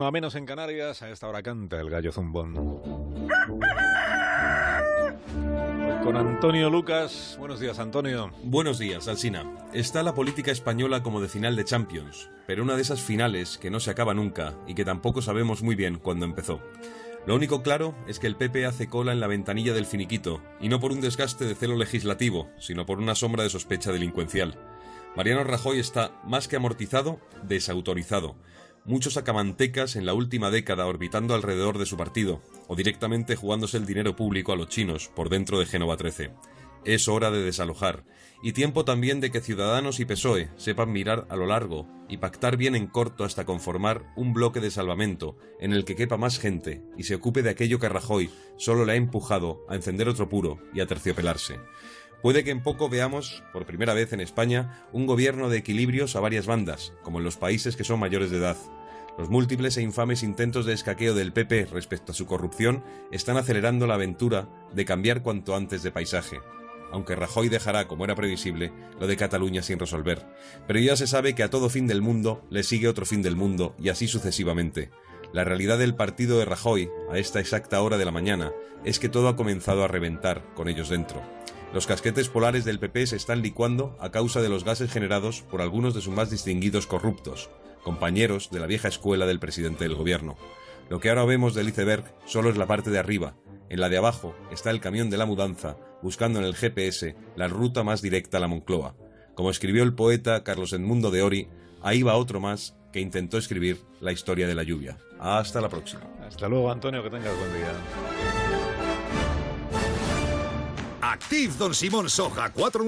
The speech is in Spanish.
A menos en Canarias, a esta hora canta el gallo zumbón. Con Antonio Lucas. Buenos días, Antonio. Buenos días, Alsina. Está la política española como de final de Champions, pero una de esas finales que no se acaba nunca y que tampoco sabemos muy bien cuándo empezó. Lo único claro es que el PP hace cola en la ventanilla del finiquito, y no por un desgaste de celo legislativo, sino por una sombra de sospecha delincuencial. Mariano Rajoy está más que amortizado, desautorizado muchos acamantecas en la última década orbitando alrededor de su partido, o directamente jugándose el dinero público a los chinos por dentro de Génova 13. Es hora de desalojar, y tiempo también de que Ciudadanos y PSOE sepan mirar a lo largo y pactar bien en corto hasta conformar un bloque de salvamento en el que quepa más gente y se ocupe de aquello que Rajoy solo le ha empujado a encender otro puro y a terciopelarse. Puede que en poco veamos, por primera vez en España, un gobierno de equilibrios a varias bandas, como en los países que son mayores de edad. Los múltiples e infames intentos de escaqueo del PP respecto a su corrupción están acelerando la aventura de cambiar cuanto antes de paisaje. Aunque Rajoy dejará, como era previsible, lo de Cataluña sin resolver. Pero ya se sabe que a todo fin del mundo le sigue otro fin del mundo y así sucesivamente. La realidad del partido de Rajoy, a esta exacta hora de la mañana, es que todo ha comenzado a reventar con ellos dentro. Los casquetes polares del PP se están licuando a causa de los gases generados por algunos de sus más distinguidos corruptos, compañeros de la vieja escuela del presidente del gobierno. Lo que ahora vemos del iceberg solo es la parte de arriba. En la de abajo está el camión de la mudanza, buscando en el GPS la ruta más directa a la Moncloa. Como escribió el poeta Carlos Edmundo de Ori, ahí va otro más que intentó escribir la historia de la lluvia. Hasta la próxima. Hasta luego, Antonio, que tengas buen día. Active Don Simón Soja 49